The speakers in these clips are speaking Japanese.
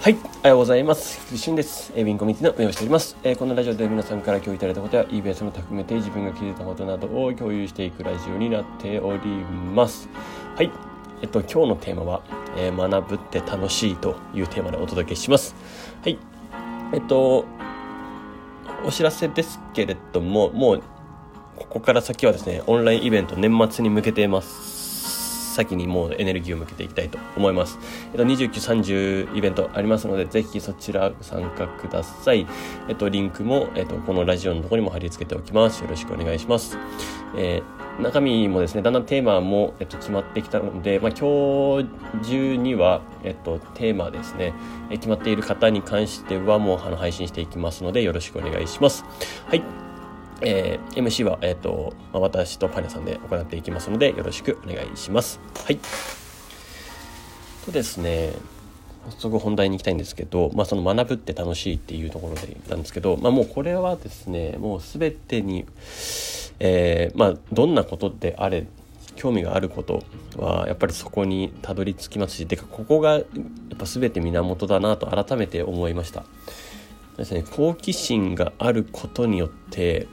はい、おはようございます。菊池俊です。えー、ウィンコミュニティの運営をしております。えー、このラジオで皆さんから共有いただいたことや EBS も含めて自分が気づいたことなどを共有していくラジオになっております。はい、えっと、今日のテーマは、えー、学ぶって楽しいというテーマでお届けします。はい、えっと、お知らせですけれども、もう、ここから先はですね、オンラインイベント年末に向けてます。先にもうエネルギーを向けていきたいと思います。えっと、29、30イベントありますので、ぜひそちら参加ください。えっと、リンクも、えっと、このラジオのところにも貼り付けておきます。よろしくお願いします。えー、中身もですね、だんだんテーマも、えっと、決まってきたので、まあ、今日中には、えっと、テーマですね、え決まっている方に関してはもうあの配信していきますので、よろしくお願いします。はい。えー、MC は、え、ー、と、まあ、私とパン屋さんで行っていきますので、よろしくお願いします。はい。とですね、早速本題に行きたいんですけど、まあ、その学ぶって楽しいっていうところでなんですけど、まあ、もうこれはですねもう全てに、えー、まあ、どんなことであれ興味があることはやっぱりそこにたどり着きますしでかここがやっぱ全て源だなと改めて思いました。ですね、好奇心があることによって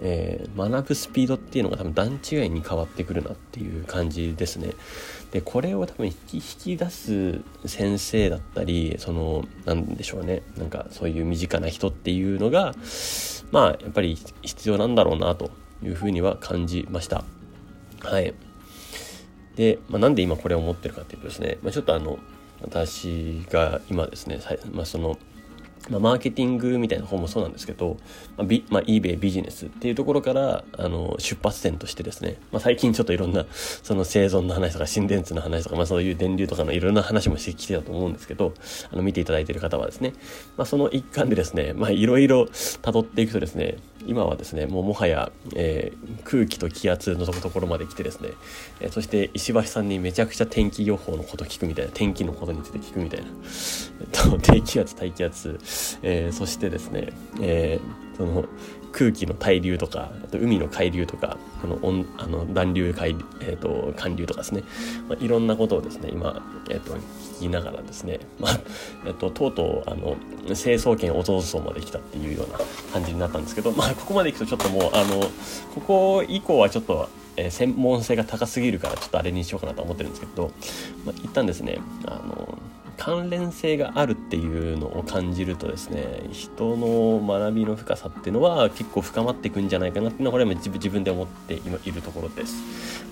えー、学ぶスピードっていうのが多分段違いに変わってくるなっていう感じですね。でこれを多分引き引き出す先生だったりそのなんでしょうねなんかそういう身近な人っていうのがまあやっぱり必要なんだろうなというふうには感じました。はい。で、まあ、なんで今これを思ってるかっていうとですね、まあ、ちょっとあの私が今ですね、まあ、そのまあ、マーケティングみたいな本もそうなんですけど、まあビまあ、eBay ビジネスっていうところからあの出発点としてですね、まあ、最近ちょっといろんなその生存の話とか心電図の話とか、まあ、そういう電流とかのいろんな話もしてきてたと思うんですけどあの見ていただいている方はですね、まあ、その一環でですねいろいろ辿っていくとですね今はですねもうもはや、えー、空気と気圧のところまで来てですね、えー、そして石橋さんにめちゃくちゃ天気予報のこと聞くみたいな天気のことについて聞くみたいな、えっと、低気圧大気圧えー、そしてですね、えー、その空気の対流とかあと海の海流とかこのあの暖流海、えーと、寒流とかですね、まあ、いろんなことをですね今、えーと、聞きながらですね、まあえーと、とうとうあの成層圏弟層まで来たっていうような感じになったんですけど、まあ、ここまでいくとちょっともうあのここ以降はちょっとえ、専門性が高すぎるからちょっとあれにしようかなと思ってるんですけど、まあ、一旦ですねあの関連性があるっていうのを感じるとですね人の学びの深さっていうのは結構深まっていくんじゃないかなっていうのはこれは自分で思っているところです。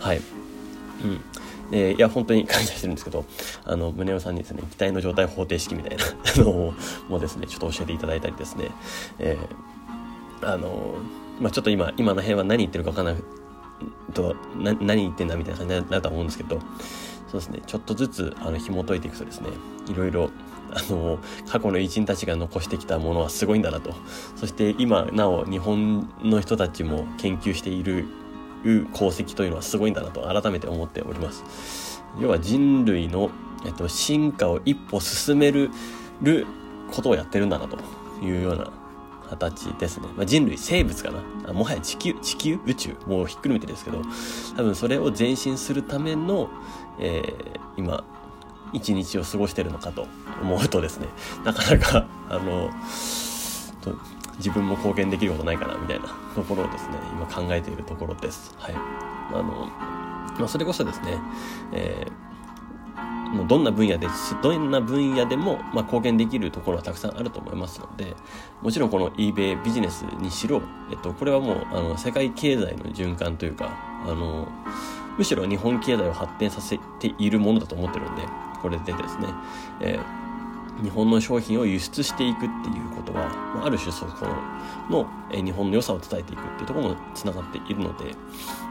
はい、うんでいや本当に感謝してるんですけどあの宗男さんにですね機体の状態方程式みたいなのをもうですねちょっと教えていただいたりですね、えー、あのまあ、ちょっと今今の辺は何言ってるか分からないと何言ってんだみたいな感じになると思うんですけどそうですね。ちょっとずつあの紐解いていくとですねいろいろあの過去の偉人たちが残してきたものはすごいんだなと。そして今なお日本の人たちも研究している功績というのはすごいんだなと改めて思っております。要は人類の、えっと、進化を一歩進めることをやってるんだなというような形ですね。まあ、人類、生物かな？もはや地球、地球、宇宙、もうひっくるめてですけど、多分それを前進するための、えー、今、一日を過ごしてるのかと思うとですね、なかなか、あの、自分も貢献できることないかな、みたいなところをですね、今考えているところです。はい。あの、まあ、それこそですね、えーもうどんな分野でどんな分野でも、まあ、貢献できるところはたくさんあると思いますのでもちろんこの eBay ビジネスにしろ、えっと、これはもうあの世界経済の循環というかあのむしろ日本経済を発展させているものだと思ってるんでこれでですね、えー、日本の商品を輸出していくっていうことは、まあ、る種そこの、えー、日本の良さを伝えていくっていうところもつながっているので、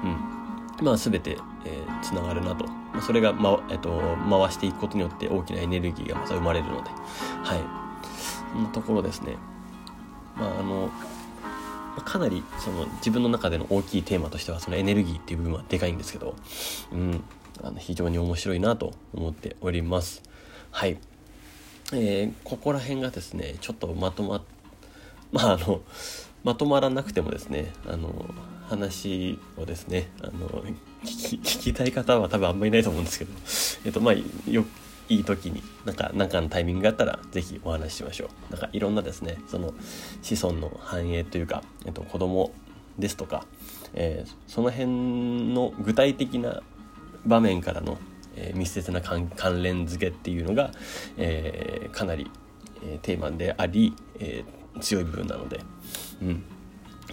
うん。まあ、全て、えー、つながるなと、まあ、それが、まえっと、回していくことによって大きなエネルギーがまた生まれるので、はい、そんなところですね。まああのかなりその自分の中での大きいテーマとしてはそのエネルギーっていう部分はでかいんですけど、うん、あの非常に面白いなと思っております。はい。えー、ここら辺がですね、ちょっとまとま、まああの、まとまらなくてもですね、あの、話をですねあの聞き聞きたい方は多分あんまりいないと思うんですけど、えっとまあ、よいい時になんか何かのタイミングがあったら是非お話ししましょう。なんかいろんなですねその子孫の繁栄というか、えっと、子供ですとか、えー、その辺の具体的な場面からの、えー、密接な関連付けっていうのが、えー、かなり、えテーマであり、え強い部分なので、うん、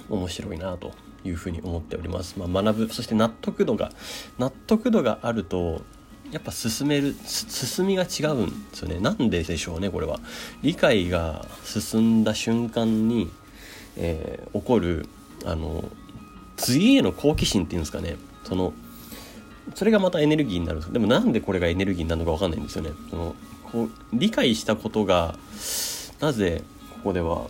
面白いなというふうに思っております。まあ、学ぶそして納得度が納得度があるとやっぱ進める進みが違うんですよね。なんででしょうねこれは。理解が進んだ瞬間に、えー、起こるあの次への好奇心っていうんですかね。そのそれがまたエネルギーになるんです。でもなんでこれがエネルギーになるのか分かんないんですよね。そのこう理解したことがなぜここでは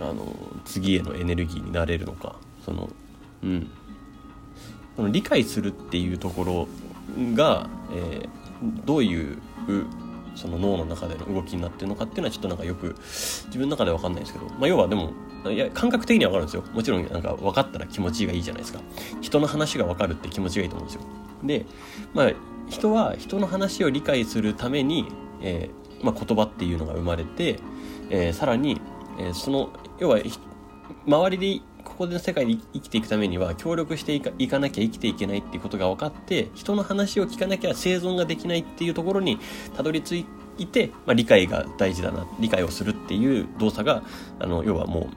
あの次へのエネルギーになれるのかそのうん。その理解するっていうところが、えー、どういうその脳の中での動きになってるのかっていうのはちょっとなんかよく自分の中では分かんないですけど、まあ、要はでもいや感覚的には分かるんですよ。もちろんなんか分かったら気持ちがいいじゃないですか。人の話が分かるって気持ちがいいと思うんですよ。でまあ人は人の話を理解するために、えーまあ、言葉っていうのが生まれて、えー、さらに、え、その要は周りでここでの世界で生きていくためには協力していかいかなきゃ生きていけないっていうことが分かって人の話を聞かなきゃ生存ができないっていうところにたどり着いて、まあ、理解が大事だな理解をするっていう動作があの要はも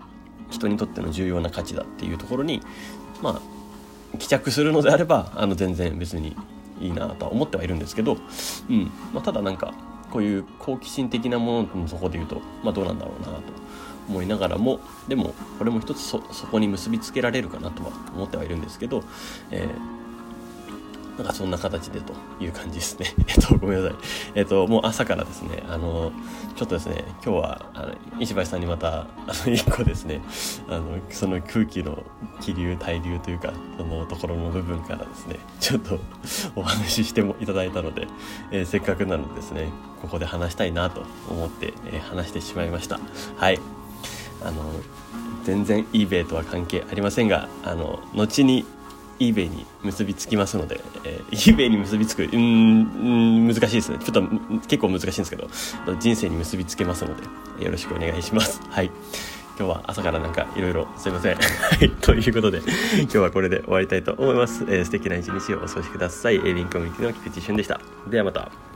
う人にとっての重要な価値だっていうところにまあ帰着するのであればあの全然別にいいなとは思ってはいるんですけど、うん。まあ、ただなんかこういう好奇心的なもののそこで言うと、まあ、どうなんだろうなと思いながらもでもこれも一つそこに結びつけられるかなとは思ってはいるんですけど、えー、なんかそんな形でという感じですね。えっと、ごめんなさい。えっと、もう朝からですね、あの、ちょっとですね、今日は、あの、石橋さんにまた、あの、一個ですね、あの、その空気の気流、対流というか、そのところの部分からですね、ちょっと お話ししてもいただいたので、えー、せっかくなのでですね、ここで話したいなと思って、えー、話してしまいました。はい。あの全然 eBay とは関係ありませんがあの後に eBay に結びつきますので、えー、eBay に結びつくうん難しいですねちょっと結構難しいんですけど人生に結びつけますのでよろしくお願いします はい今日は朝からなんかいろいろすいません。はい。ということで、今日はこれで終わりたいと思います。えー、素敵な一日をお過ごしください。エイビンコミュニティの菊池俊でした。ではまた。